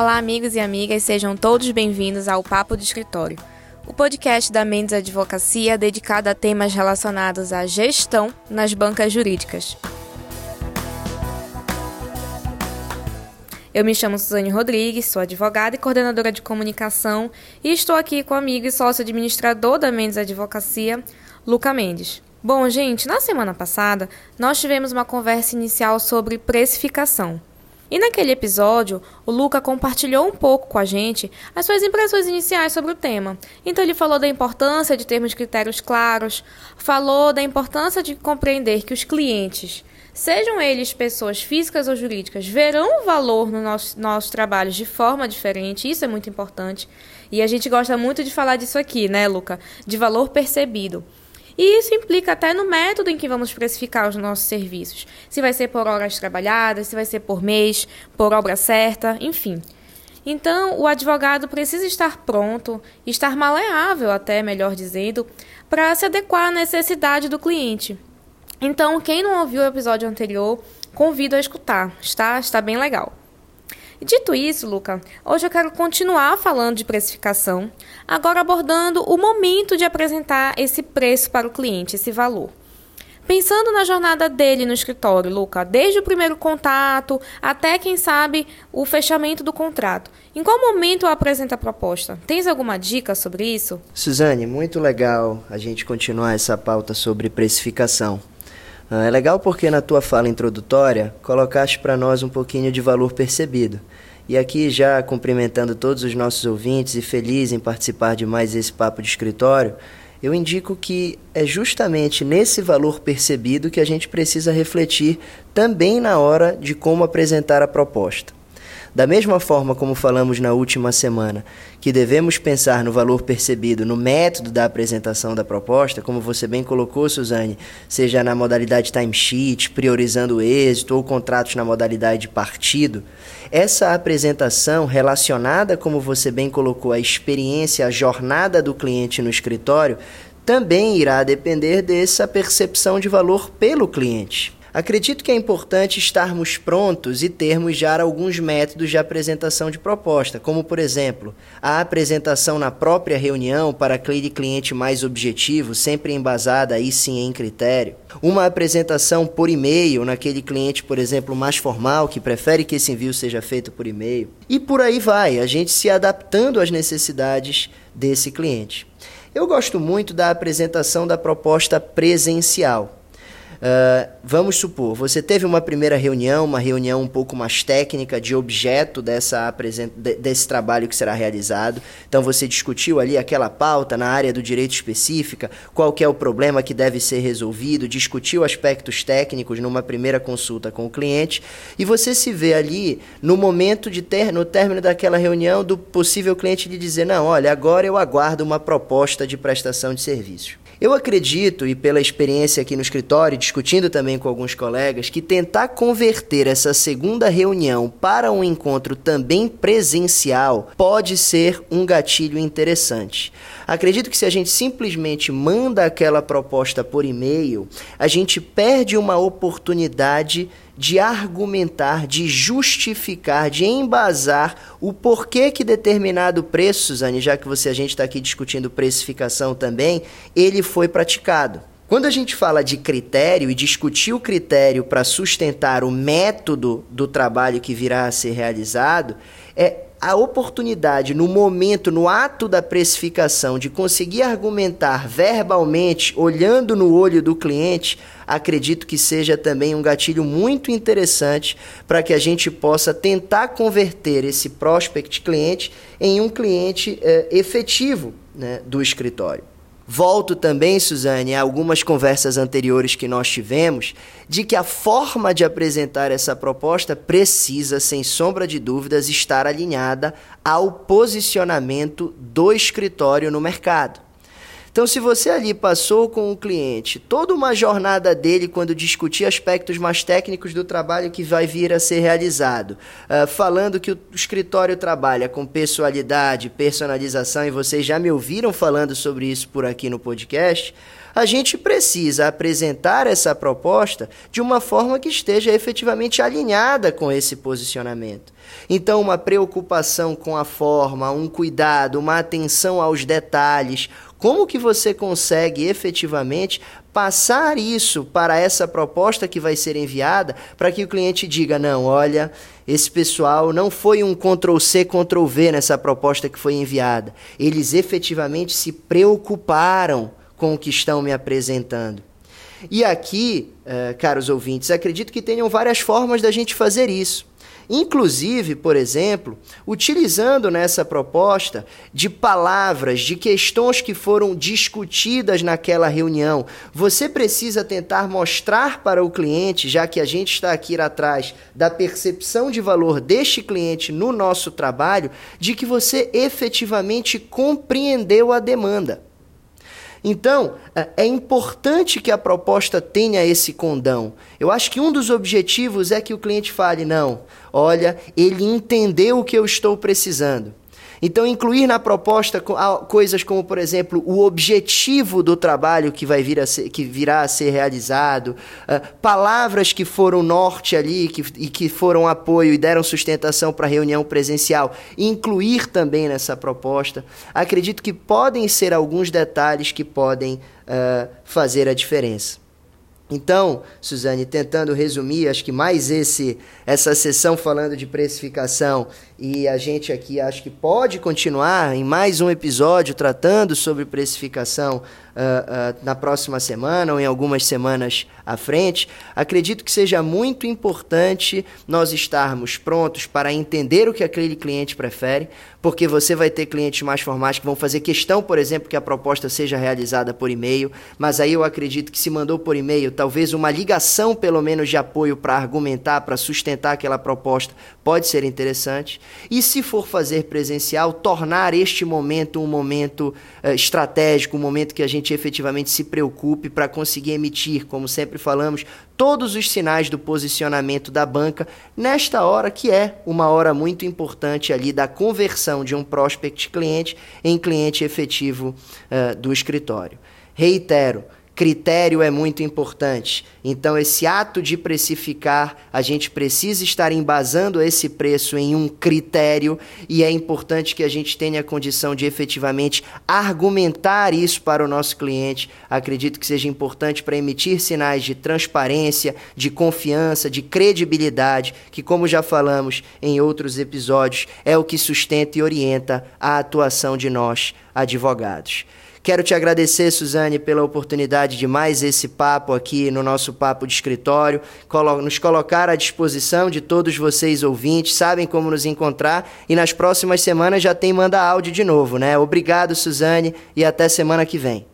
Olá, amigos e amigas, sejam todos bem-vindos ao Papo de Escritório, o podcast da Mendes Advocacia dedicado a temas relacionados à gestão nas bancas jurídicas. Eu me chamo Suzane Rodrigues, sou advogada e coordenadora de comunicação e estou aqui com o amigo e sócio administrador da Mendes Advocacia, Luca Mendes. Bom, gente, na semana passada nós tivemos uma conversa inicial sobre precificação. E naquele episódio, o Luca compartilhou um pouco com a gente as suas impressões iniciais sobre o tema. Então ele falou da importância de termos critérios claros, falou da importância de compreender que os clientes sejam eles pessoas físicas ou jurídicas, verão valor nos nossos trabalhos de forma diferente, isso é muito importante. E a gente gosta muito de falar disso aqui, né, Luca? De valor percebido. E isso implica até no método em que vamos precificar os nossos serviços. Se vai ser por horas trabalhadas, se vai ser por mês, por obra certa, enfim. Então, o advogado precisa estar pronto, estar maleável, até melhor dizendo, para se adequar à necessidade do cliente. Então, quem não ouviu o episódio anterior, convido a escutar, está, está bem legal. Dito isso, Luca, hoje eu quero continuar falando de precificação, agora abordando o momento de apresentar esse preço para o cliente, esse valor. Pensando na jornada dele no escritório, Luca, desde o primeiro contato até, quem sabe, o fechamento do contrato. Em qual momento eu apresento a proposta? Tens alguma dica sobre isso? Suzane, muito legal a gente continuar essa pauta sobre precificação. Ah, é legal porque na tua fala introdutória colocaste para nós um pouquinho de valor percebido. E aqui, já cumprimentando todos os nossos ouvintes e feliz em participar de mais esse papo de escritório, eu indico que é justamente nesse valor percebido que a gente precisa refletir também na hora de como apresentar a proposta. Da mesma forma como falamos na última semana, que devemos pensar no valor percebido no método da apresentação da proposta, como você bem colocou, Suzane, seja na modalidade timesheet, priorizando o êxito, ou contratos na modalidade partido, essa apresentação relacionada, como você bem colocou, à experiência, à jornada do cliente no escritório, também irá depender dessa percepção de valor pelo cliente. Acredito que é importante estarmos prontos e termos já alguns métodos de apresentação de proposta, como, por exemplo, a apresentação na própria reunião para aquele cliente mais objetivo, sempre embasada aí sim em critério, uma apresentação por e-mail naquele cliente, por exemplo, mais formal, que prefere que esse envio seja feito por e-mail, e por aí vai, a gente se adaptando às necessidades desse cliente. Eu gosto muito da apresentação da proposta presencial. Uh, vamos supor, você teve uma primeira reunião, uma reunião um pouco mais técnica de objeto dessa desse trabalho que será realizado. Então você discutiu ali aquela pauta na área do direito específica, qual que é o problema que deve ser resolvido, discutiu aspectos técnicos numa primeira consulta com o cliente e você se vê ali no momento de ter no término daquela reunião do possível cliente lhe dizer: "Não, olha, agora eu aguardo uma proposta de prestação de serviço". Eu acredito, e pela experiência aqui no escritório, discutindo também com alguns colegas, que tentar converter essa segunda reunião para um encontro também presencial pode ser um gatilho interessante. Acredito que se a gente simplesmente manda aquela proposta por e-mail, a gente perde uma oportunidade de argumentar, de justificar, de embasar o porquê que determinado preço, Suzane, já que você a gente está aqui discutindo precificação também, ele foi praticado. Quando a gente fala de critério e discutir o critério para sustentar o método do trabalho que virá a ser realizado, é a oportunidade no momento, no ato da precificação, de conseguir argumentar verbalmente, olhando no olho do cliente, acredito que seja também um gatilho muito interessante para que a gente possa tentar converter esse prospect cliente em um cliente eh, efetivo né, do escritório. Volto também, Suzane, a algumas conversas anteriores que nós tivemos, de que a forma de apresentar essa proposta precisa, sem sombra de dúvidas, estar alinhada ao posicionamento do escritório no mercado. Então, se você ali passou com o cliente toda uma jornada dele quando discutir aspectos mais técnicos do trabalho que vai vir a ser realizado, uh, falando que o escritório trabalha com pessoalidade, personalização, e vocês já me ouviram falando sobre isso por aqui no podcast, a gente precisa apresentar essa proposta de uma forma que esteja efetivamente alinhada com esse posicionamento. Então, uma preocupação com a forma, um cuidado, uma atenção aos detalhes, como que você consegue efetivamente passar isso para essa proposta que vai ser enviada para que o cliente diga: não, olha, esse pessoal não foi um Ctrl-C, Ctrl-V nessa proposta que foi enviada. Eles efetivamente se preocuparam com o que estão me apresentando. E aqui, uh, caros ouvintes, acredito que tenham várias formas da gente fazer isso. Inclusive, por exemplo, utilizando nessa proposta de palavras, de questões que foram discutidas naquela reunião, você precisa tentar mostrar para o cliente, já que a gente está aqui atrás da percepção de valor deste cliente no nosso trabalho, de que você efetivamente compreendeu a demanda. Então, é, é importante que a proposta tenha esse condão. Eu acho que um dos objetivos é que o cliente fale: não, olha, ele entendeu o que eu estou precisando. Então, incluir na proposta coisas como, por exemplo, o objetivo do trabalho que, vai vir a ser, que virá a ser realizado, uh, palavras que foram norte ali que, e que foram apoio e deram sustentação para a reunião presencial, incluir também nessa proposta. Acredito que podem ser alguns detalhes que podem uh, fazer a diferença. Então, Suzane, tentando resumir, acho que mais esse essa sessão falando de precificação e a gente aqui acho que pode continuar em mais um episódio tratando sobre precificação uh, uh, na próxima semana ou em algumas semanas à frente. Acredito que seja muito importante nós estarmos prontos para entender o que aquele cliente prefere, porque você vai ter clientes mais formais que vão fazer questão, por exemplo, que a proposta seja realizada por e-mail, mas aí eu acredito que se mandou por e-mail, talvez uma ligação pelo menos de apoio para argumentar, para sustentar aquela proposta pode ser interessante. E se for fazer presencial, tornar este momento um momento uh, estratégico, um momento que a gente efetivamente se preocupe para conseguir emitir, como sempre falamos, todos os sinais do posicionamento da banca nesta hora que é uma hora muito importante ali da conversão de um prospect cliente em cliente efetivo uh, do escritório. Reitero, critério é muito importante. Então, esse ato de precificar, a gente precisa estar embasando esse preço em um critério e é importante que a gente tenha a condição de efetivamente argumentar isso para o nosso cliente. Acredito que seja importante para emitir sinais de transparência, de confiança, de credibilidade, que, como já falamos em outros episódios, é o que sustenta e orienta a atuação de nós, advogados. Quero te agradecer, Suzane, pela oportunidade de mais esse papo aqui no nosso papo de escritório, nos colocar à disposição de todos vocês ouvintes, sabem como nos encontrar e nas próximas semanas já tem manda áudio de novo, né? Obrigado, Suzane, e até semana que vem.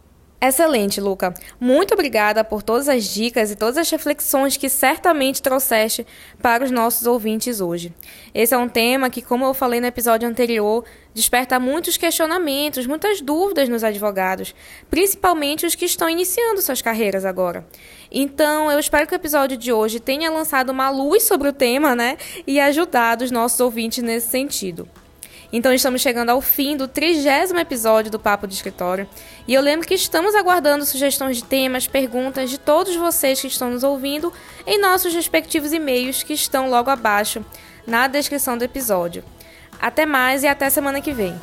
Excelente, Luca. Muito obrigada por todas as dicas e todas as reflexões que certamente trouxeste para os nossos ouvintes hoje. Esse é um tema que, como eu falei no episódio anterior, desperta muitos questionamentos, muitas dúvidas nos advogados, principalmente os que estão iniciando suas carreiras agora. Então, eu espero que o episódio de hoje tenha lançado uma luz sobre o tema, né, e ajudado os nossos ouvintes nesse sentido. Então estamos chegando ao fim do trigésimo episódio do Papo de Escritório. E eu lembro que estamos aguardando sugestões de temas, perguntas de todos vocês que estão nos ouvindo em nossos respectivos e-mails que estão logo abaixo na descrição do episódio. Até mais e até semana que vem.